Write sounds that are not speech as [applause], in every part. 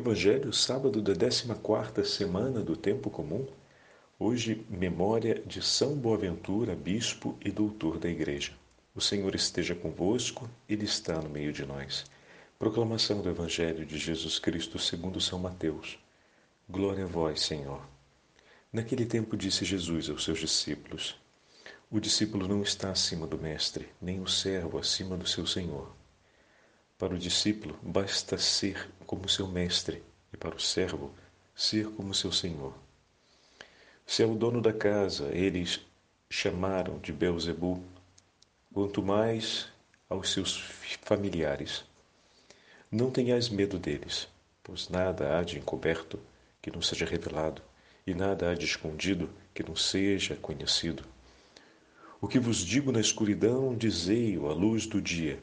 Evangelho, sábado da 14 semana do tempo comum. Hoje, memória de São Boaventura, bispo e doutor da Igreja. O Senhor esteja convosco, ele está no meio de nós. Proclamação do Evangelho de Jesus Cristo segundo São Mateus. Glória a vós, Senhor. Naquele tempo disse Jesus aos seus discípulos: O discípulo não está acima do mestre, nem o servo acima do seu senhor. Para o discípulo, basta ser como seu mestre, e para o servo, ser como seu senhor. Se é o dono da casa, eles chamaram de Belzebu, quanto mais aos seus familiares. Não tenhais medo deles, pois nada há de encoberto que não seja revelado, e nada há de escondido que não seja conhecido. O que vos digo na escuridão, dizei-o à luz do dia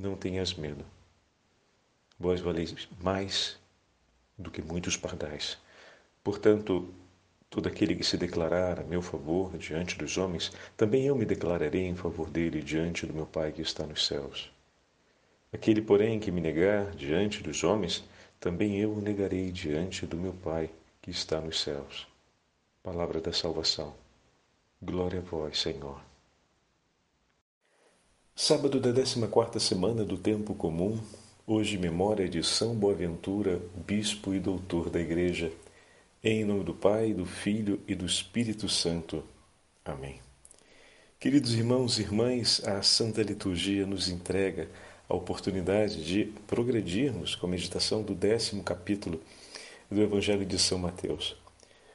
Não tenhas medo. Vós valeis mais do que muitos pardais. Portanto, todo aquele que se declarar a meu favor diante dos homens, também eu me declararei em favor dele diante do meu Pai que está nos céus. Aquele, porém, que me negar diante dos homens, também eu o negarei diante do meu Pai que está nos céus. Palavra da salvação. Glória a vós, Senhor. Sábado da 14 semana do Tempo Comum, hoje memória de São Boaventura, bispo e doutor da Igreja, em nome do Pai, do Filho e do Espírito Santo. Amém. Queridos irmãos e irmãs, a Santa Liturgia nos entrega a oportunidade de progredirmos com a meditação do décimo capítulo do Evangelho de São Mateus,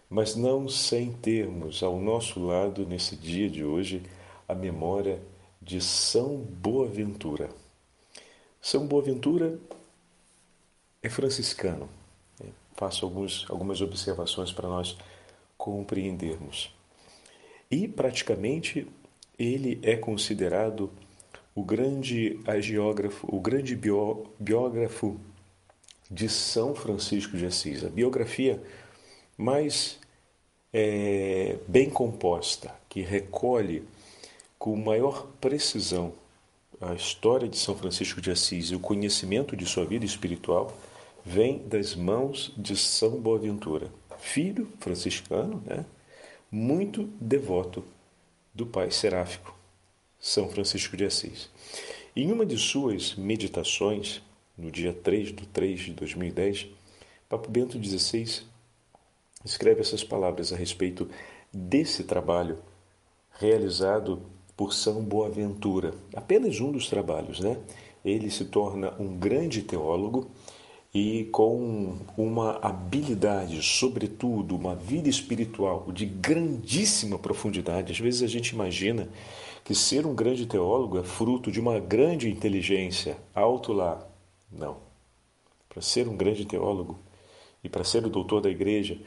mas não sem termos ao nosso lado, nesse dia de hoje, a memória de São Boaventura. São Boaventura é franciscano. Né? Faço alguns, algumas observações para nós compreendermos. E praticamente ele é considerado o grande agiógrafo, o grande bio, biógrafo de São Francisco de Assis. A biografia mais é, bem composta, que recolhe com maior precisão a história de São Francisco de Assis e o conhecimento de sua vida espiritual vem das mãos de São Boaventura, filho franciscano, né? muito devoto do pai seráfico, São Francisco de Assis. Em uma de suas meditações, no dia 3 de 3 de 2010, Papa Bento XVI escreve essas palavras a respeito desse trabalho realizado por São Boaventura. Apenas um dos trabalhos, né? Ele se torna um grande teólogo e com uma habilidade, sobretudo uma vida espiritual de grandíssima profundidade. Às vezes a gente imagina que ser um grande teólogo é fruto de uma grande inteligência, alto lá. Não. Para ser um grande teólogo e para ser o doutor da igreja,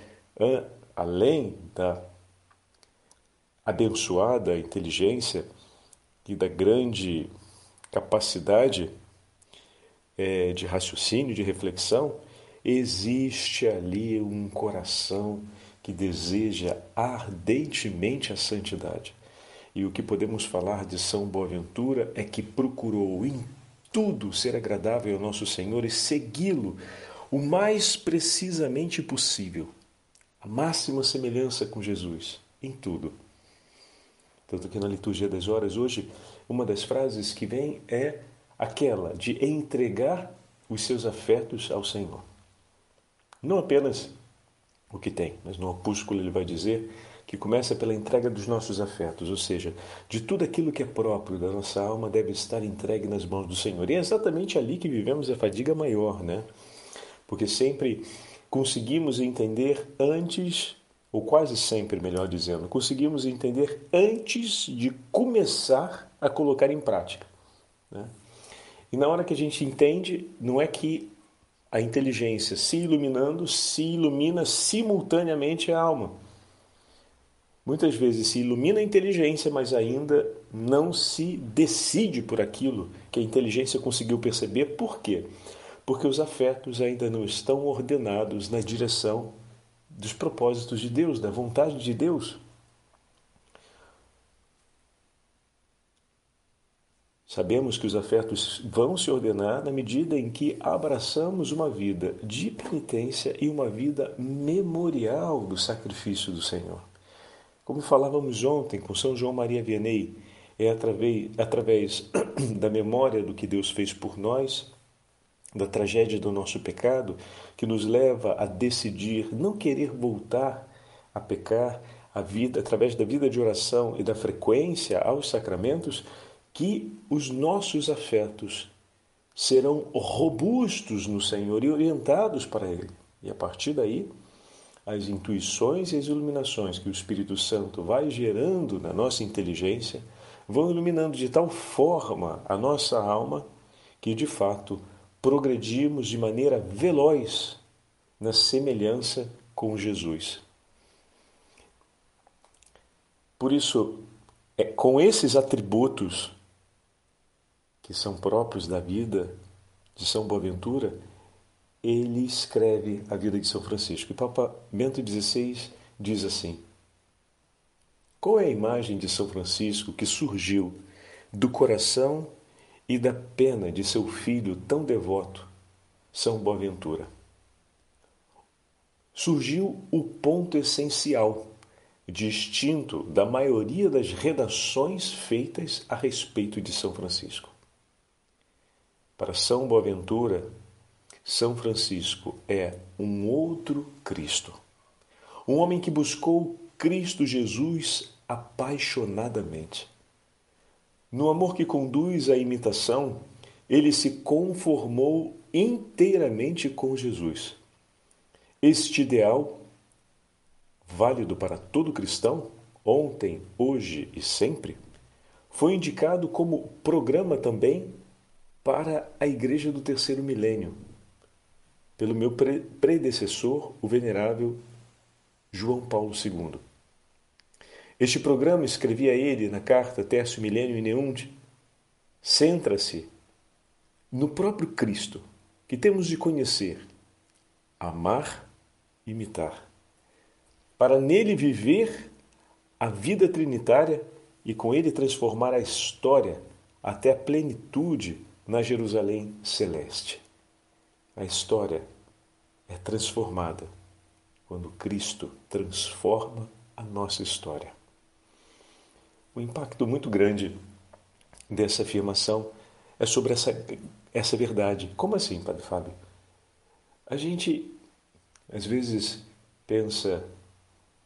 além da abençoada inteligência e da grande capacidade é, de raciocínio, de reflexão, existe ali um coração que deseja ardentemente a santidade. E o que podemos falar de São Boaventura é que procurou em tudo ser agradável ao nosso Senhor e segui-lo o mais precisamente possível. A máxima semelhança com Jesus em tudo. Tanto que na liturgia das horas hoje, uma das frases que vem é aquela de entregar os seus afetos ao Senhor. Não apenas o que tem, mas no opúsculo ele vai dizer que começa pela entrega dos nossos afetos, ou seja, de tudo aquilo que é próprio da nossa alma deve estar entregue nas mãos do Senhor. E é exatamente ali que vivemos a fadiga maior, né? Porque sempre conseguimos entender antes ou quase sempre, melhor dizendo, conseguimos entender antes de começar a colocar em prática. Né? E na hora que a gente entende, não é que a inteligência se iluminando, se ilumina simultaneamente a alma. Muitas vezes se ilumina a inteligência, mas ainda não se decide por aquilo que a inteligência conseguiu perceber. Por quê? Porque os afetos ainda não estão ordenados na direção dos propósitos de Deus, da vontade de Deus. Sabemos que os afetos vão se ordenar na medida em que abraçamos uma vida de penitência e uma vida memorial do sacrifício do Senhor. Como falávamos ontem com São João Maria Vianney, é através, através [clears throat] da memória do que Deus fez por nós, da tragédia do nosso pecado, que nos leva a decidir não querer voltar a pecar, a vida através da vida de oração e da frequência aos sacramentos, que os nossos afetos serão robustos no Senhor e orientados para Ele. E a partir daí, as intuições e as iluminações que o Espírito Santo vai gerando na nossa inteligência vão iluminando de tal forma a nossa alma que, de fato, progredimos de maneira veloz na semelhança com Jesus. Por isso, é com esses atributos que são próprios da vida de São Boaventura, ele escreve a vida de São Francisco. E Papa Bento XVI diz assim: Qual é a imagem de São Francisco que surgiu do coração e da pena de seu filho tão devoto, São Boaventura? Surgiu o ponto essencial, distinto da maioria das redações feitas a respeito de São Francisco. Para São Boaventura, São Francisco é um outro Cristo. Um homem que buscou Cristo Jesus apaixonadamente. No amor que conduz à imitação, ele se conformou inteiramente com Jesus. Este ideal, válido para todo cristão, ontem, hoje e sempre, foi indicado como programa também para a Igreja do Terceiro Milênio, pelo meu pre predecessor, o Venerável João Paulo II. Este programa, escrevia ele na carta Terço Milênio e Neunte, centra-se no próprio Cristo, que temos de conhecer, amar imitar, para nele viver a vida trinitária e com ele transformar a história até a plenitude na Jerusalém celeste. A história é transformada quando Cristo transforma a nossa história. O impacto muito grande dessa afirmação é sobre essa, essa verdade. Como assim, Padre Fábio? A gente às vezes pensa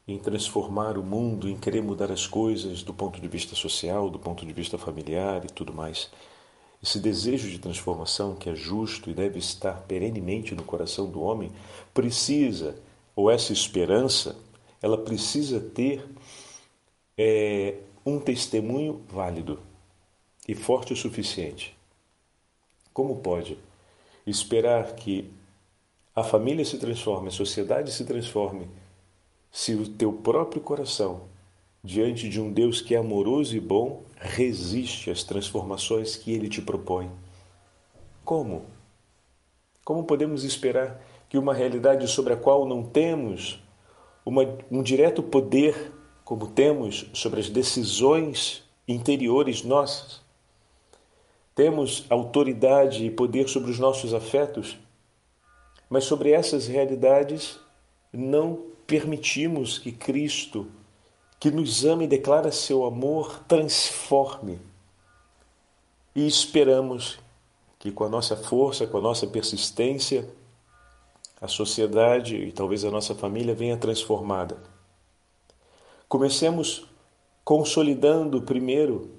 em transformar o mundo, em querer mudar as coisas do ponto de vista social, do ponto de vista familiar e tudo mais. Esse desejo de transformação, que é justo e deve estar perenemente no coração do homem, precisa, ou essa esperança, ela precisa ter é, um testemunho válido e forte o suficiente. Como pode esperar que a família se transforme, a sociedade se transforme, se o teu próprio coração diante de um Deus que é amoroso e bom, resiste às transformações que ele te propõe. Como? Como podemos esperar que uma realidade sobre a qual não temos uma, um direto poder, como temos sobre as decisões interiores nossas, temos autoridade e poder sobre os nossos afetos, mas sobre essas realidades não permitimos que Cristo que nos ama e declara seu amor, transforme. E esperamos que com a nossa força, com a nossa persistência, a sociedade e talvez a nossa família venha transformada. Comecemos consolidando primeiro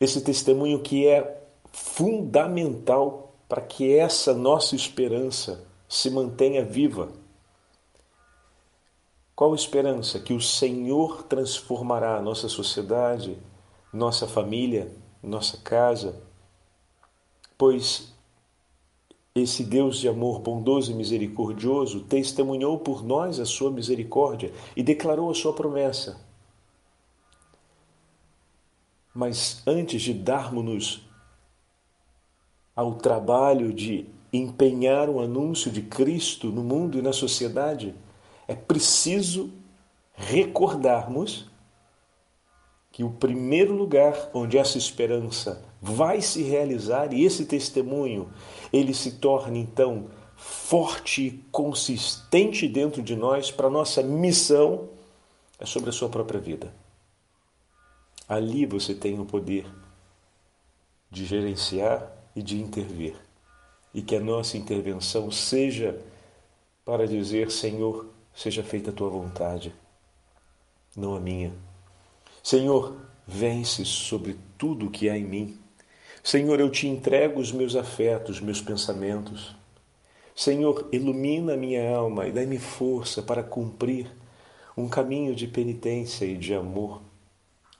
esse testemunho que é fundamental para que essa nossa esperança se mantenha viva qual esperança? Que o Senhor transformará a nossa sociedade, nossa família, nossa casa, pois esse Deus de amor bondoso e misericordioso testemunhou por nós a sua misericórdia e declarou a sua promessa. Mas antes de darmos-nos ao trabalho de empenhar o anúncio de Cristo no mundo e na sociedade, é preciso recordarmos que o primeiro lugar onde essa esperança vai se realizar e esse testemunho ele se torne então forte e consistente dentro de nós para nossa missão é sobre a sua própria vida. Ali você tem o poder de gerenciar e de intervir. E que a nossa intervenção seja para dizer: Senhor, seja feita a tua vontade, não a minha. Senhor, vence sobre tudo o que há em mim. Senhor, eu te entrego os meus afetos, meus pensamentos. Senhor, ilumina minha alma e dai-me força para cumprir um caminho de penitência e de amor,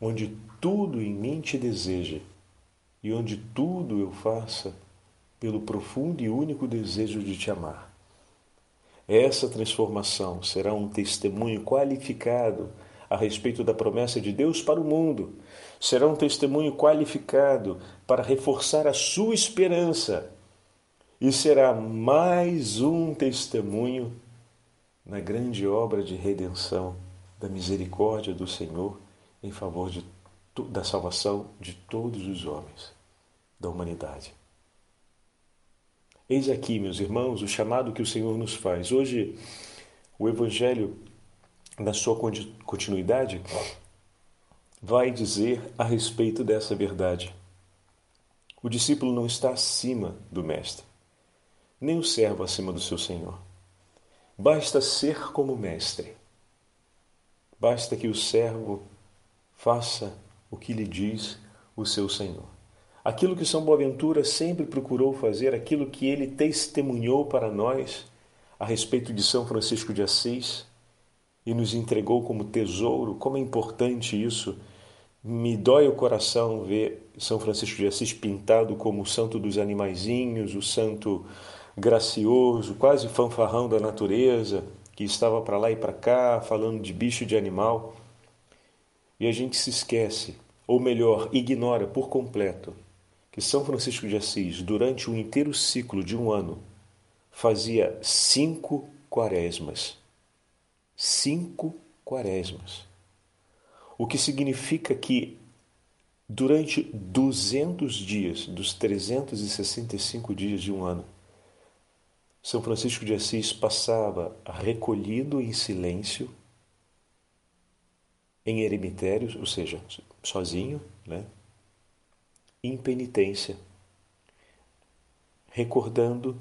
onde tudo em mim te deseja e onde tudo eu faça pelo profundo e único desejo de te amar. Essa transformação será um testemunho qualificado a respeito da promessa de Deus para o mundo. Será um testemunho qualificado para reforçar a sua esperança. E será mais um testemunho na grande obra de redenção da misericórdia do Senhor em favor de, da salvação de todos os homens da humanidade. Eis aqui, meus irmãos, o chamado que o Senhor nos faz. Hoje, o Evangelho, na sua continuidade, vai dizer a respeito dessa verdade. O discípulo não está acima do Mestre, nem o servo acima do seu Senhor. Basta ser como Mestre. Basta que o servo faça o que lhe diz o seu Senhor. Aquilo que São Boaventura sempre procurou fazer, aquilo que ele testemunhou para nós a respeito de São Francisco de Assis e nos entregou como tesouro, como é importante isso. Me dói o coração ver São Francisco de Assis pintado como o santo dos animaizinhos, o santo gracioso, quase fanfarrão da natureza, que estava para lá e para cá, falando de bicho e de animal. E a gente se esquece, ou melhor, ignora por completo, que São Francisco de Assis, durante o inteiro ciclo de um ano, fazia cinco quaresmas. Cinco quaresmas. O que significa que durante 200 dias, dos 365 dias de um ano, São Francisco de Assis passava recolhido em silêncio, em eremitérios, ou seja, sozinho, né? em penitência, recordando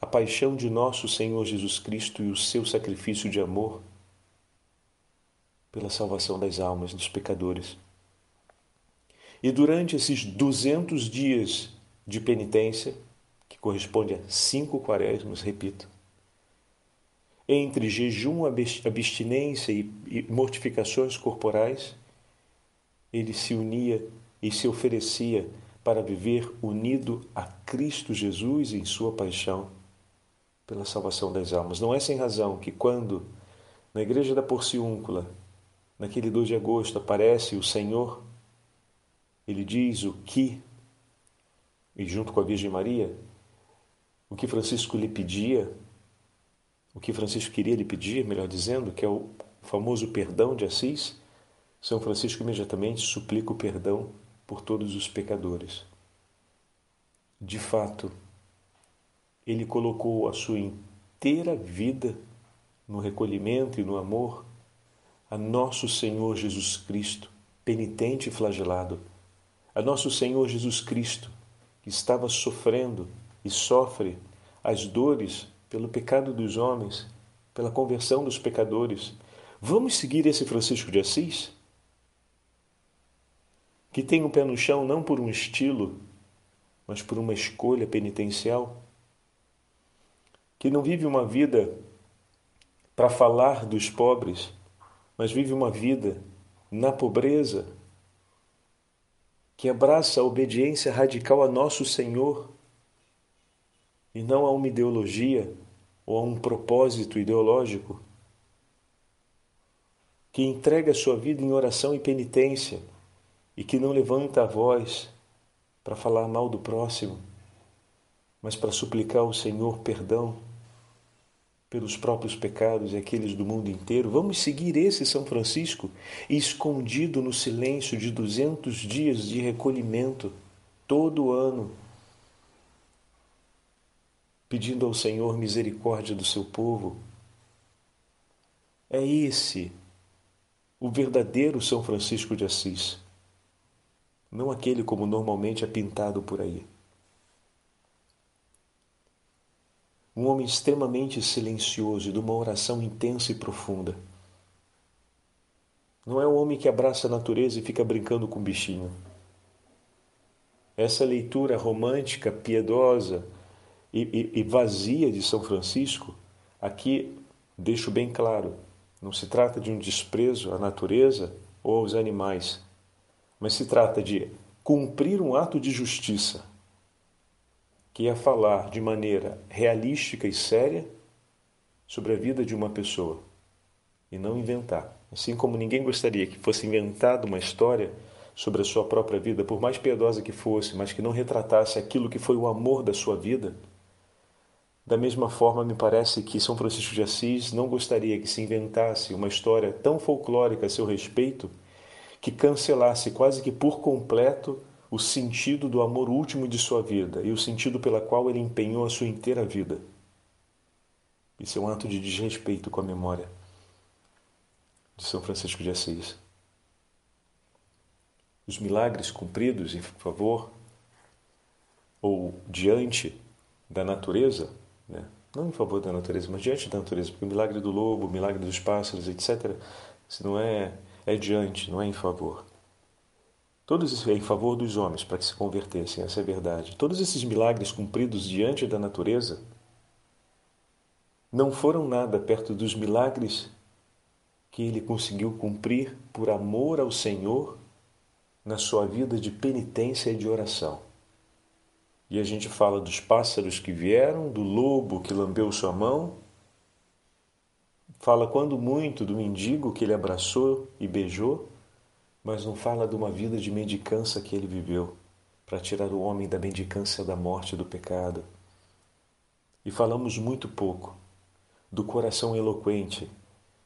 a paixão de nosso Senhor Jesus Cristo e o seu sacrifício de amor pela salvação das almas dos pecadores. E durante esses 200 dias de penitência, que corresponde a cinco quaresmas, repito, entre jejum, abstinência e mortificações corporais, ele se unia e se oferecia para viver unido a Cristo Jesus em sua paixão pela salvação das almas. Não é sem razão que quando na igreja da Porciúncula, naquele 2 de agosto, aparece o Senhor, ele diz o que, e junto com a Virgem Maria, o que Francisco lhe pedia, o que Francisco queria lhe pedir, melhor dizendo, que é o famoso perdão de Assis, São Francisco imediatamente suplica o perdão por todos os pecadores. De fato, ele colocou a sua inteira vida no recolhimento e no amor a nosso Senhor Jesus Cristo, penitente e flagelado, a nosso Senhor Jesus Cristo, que estava sofrendo e sofre as dores pelo pecado dos homens, pela conversão dos pecadores. Vamos seguir esse Francisco de Assis? que tem o pé no chão não por um estilo, mas por uma escolha penitencial, que não vive uma vida para falar dos pobres, mas vive uma vida na pobreza, que abraça a obediência radical a nosso Senhor, e não a uma ideologia ou a um propósito ideológico, que entrega sua vida em oração e penitência e que não levanta a voz para falar mal do próximo, mas para suplicar ao Senhor perdão pelos próprios pecados e aqueles do mundo inteiro. Vamos seguir esse São Francisco escondido no silêncio de 200 dias de recolhimento todo ano, pedindo ao Senhor misericórdia do seu povo. É esse o verdadeiro São Francisco de Assis, não aquele como normalmente é pintado por aí. Um homem extremamente silencioso e de uma oração intensa e profunda. Não é um homem que abraça a natureza e fica brincando com o bichinho. Essa leitura romântica, piedosa e, e, e vazia de São Francisco, aqui deixo bem claro, não se trata de um desprezo à natureza ou aos animais, mas se trata de cumprir um ato de justiça, que é falar de maneira realística e séria sobre a vida de uma pessoa e não inventar. Assim como ninguém gostaria que fosse inventada uma história sobre a sua própria vida, por mais piedosa que fosse, mas que não retratasse aquilo que foi o amor da sua vida da mesma forma, me parece que São Francisco de Assis não gostaria que se inventasse uma história tão folclórica a seu respeito que cancelasse quase que por completo o sentido do amor último de sua vida e o sentido pela qual ele empenhou a sua inteira vida. Isso é um ato de desrespeito com a memória de São Francisco de Assis. Os milagres cumpridos em favor ou diante da natureza né? não em favor da natureza, mas diante da natureza, porque o milagre do lobo, o milagre dos pássaros, etc., se não é, é diante, não é em favor. Todos esses, é em favor dos homens, para que se convertessem, essa é a verdade. Todos esses milagres cumpridos diante da natureza não foram nada perto dos milagres que ele conseguiu cumprir por amor ao Senhor na sua vida de penitência e de oração. E a gente fala dos pássaros que vieram, do lobo que lambeu sua mão, fala quando muito do mendigo que ele abraçou e beijou, mas não fala de uma vida de mendicância que ele viveu para tirar o homem da mendicância da morte e do pecado. E falamos muito pouco do coração eloquente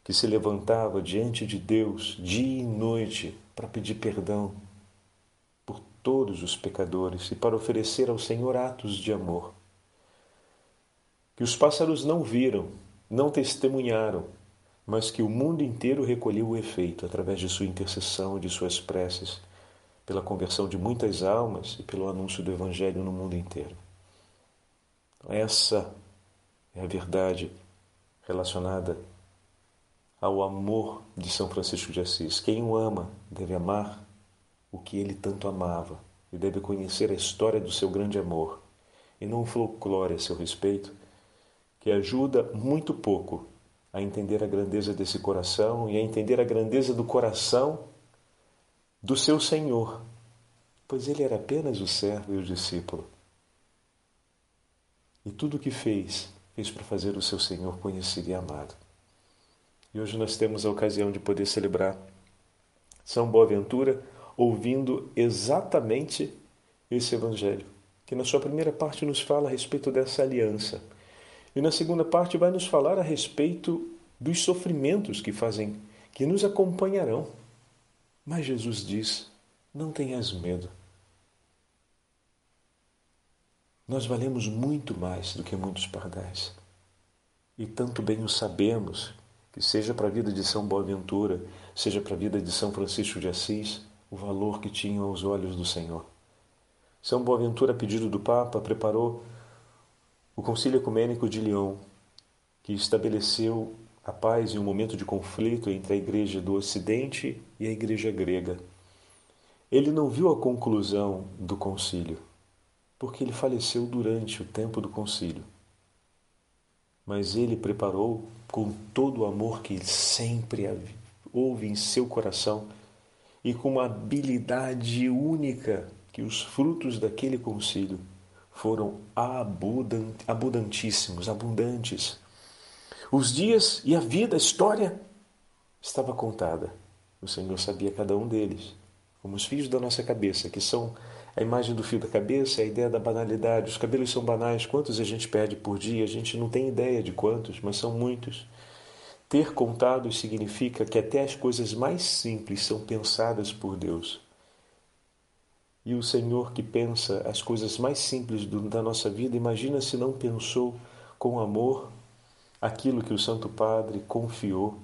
que se levantava diante de Deus dia e noite para pedir perdão todos os pecadores e para oferecer ao Senhor atos de amor. Que os pássaros não viram, não testemunharam, mas que o mundo inteiro recolheu o efeito através de sua intercessão e de suas preces, pela conversão de muitas almas e pelo anúncio do Evangelho no mundo inteiro. Essa é a verdade relacionada ao amor de São Francisco de Assis. Quem o ama deve amar o que ele tanto amava e deve conhecer a história do seu grande amor e não um folclore a seu respeito que ajuda muito pouco a entender a grandeza desse coração e a entender a grandeza do coração do seu Senhor, pois ele era apenas o servo e o discípulo. E tudo o que fez, fez para fazer o seu Senhor conhecido e amado. E hoje nós temos a ocasião de poder celebrar São Boaventura ouvindo exatamente esse Evangelho, que na sua primeira parte nos fala a respeito dessa aliança. E na segunda parte vai nos falar a respeito dos sofrimentos que fazem, que nos acompanharão. Mas Jesus diz: não tenhas medo. Nós valemos muito mais do que muitos pardais. E tanto bem o sabemos, que seja para a vida de São Boaventura, seja para a vida de São Francisco de Assis, o valor que tinham aos olhos do Senhor. São Boaventura, a pedido do Papa, preparou o Concílio Ecumênico de Lyon, que estabeleceu a paz em um momento de conflito entre a Igreja do Ocidente e a Igreja grega. Ele não viu a conclusão do concílio, porque ele faleceu durante o tempo do concílio. Mas ele preparou, com todo o amor que sempre houve em seu coração, e com uma habilidade única que os frutos daquele concílio foram abundantíssimos, abundantes. Os dias e a vida, a história estava contada. O Senhor sabia cada um deles, como os fios da nossa cabeça, que são a imagem do fio da cabeça, a ideia da banalidade. Os cabelos são banais. Quantos a gente perde por dia? A gente não tem ideia de quantos, mas são muitos. Ter contados significa que até as coisas mais simples são pensadas por Deus. E o Senhor que pensa as coisas mais simples do, da nossa vida, imagina se não pensou com amor aquilo que o Santo Padre confiou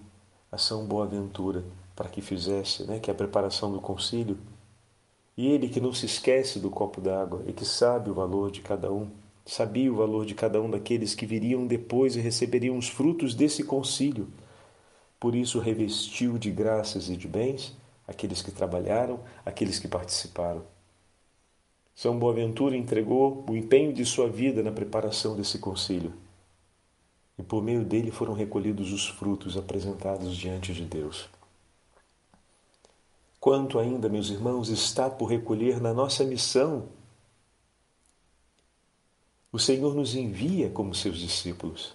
a São Boaventura para que fizesse, né, que é a preparação do concílio. E ele que não se esquece do copo d'água e que sabe o valor de cada um, sabia o valor de cada um daqueles que viriam depois e receberiam os frutos desse concílio. Por isso revestiu de graças e de bens aqueles que trabalharam, aqueles que participaram. São Boaventura entregou o empenho de sua vida na preparação desse concílio. E por meio dele foram recolhidos os frutos apresentados diante de Deus. Quanto ainda, meus irmãos, está por recolher na nossa missão? O Senhor nos envia como seus discípulos.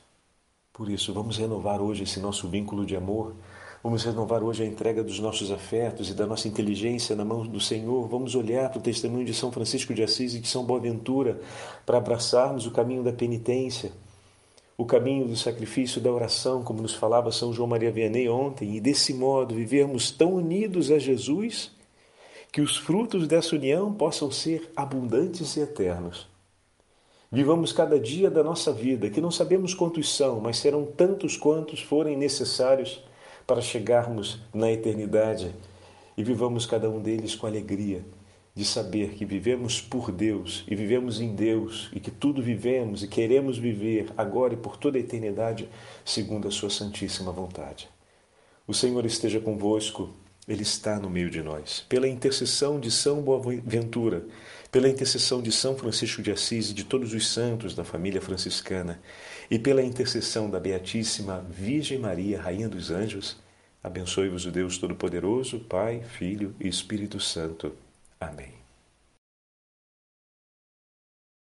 Por isso, vamos renovar hoje esse nosso vínculo de amor Vamos renovar hoje a entrega dos nossos afetos e da nossa inteligência na mão do Senhor. Vamos olhar para o testemunho de São Francisco de Assis e de São Boaventura para abraçarmos o caminho da penitência, o caminho do sacrifício da oração, como nos falava São João Maria Vianney ontem, e desse modo vivermos tão unidos a Jesus que os frutos dessa união possam ser abundantes e eternos. Vivamos cada dia da nossa vida, que não sabemos quantos são, mas serão tantos quantos forem necessários para chegarmos na eternidade e vivamos cada um deles com alegria de saber que vivemos por Deus e vivemos em Deus e que tudo vivemos e queremos viver agora e por toda a eternidade segundo a Sua Santíssima vontade. O Senhor esteja convosco, Ele está no meio de nós. Pela intercessão de São Boaventura, pela intercessão de São Francisco de Assis e de todos os santos da família franciscana, e pela intercessão da Beatíssima Virgem Maria, Rainha dos Anjos, abençoe-vos o Deus Todo-Poderoso, Pai, Filho e Espírito Santo. Amém.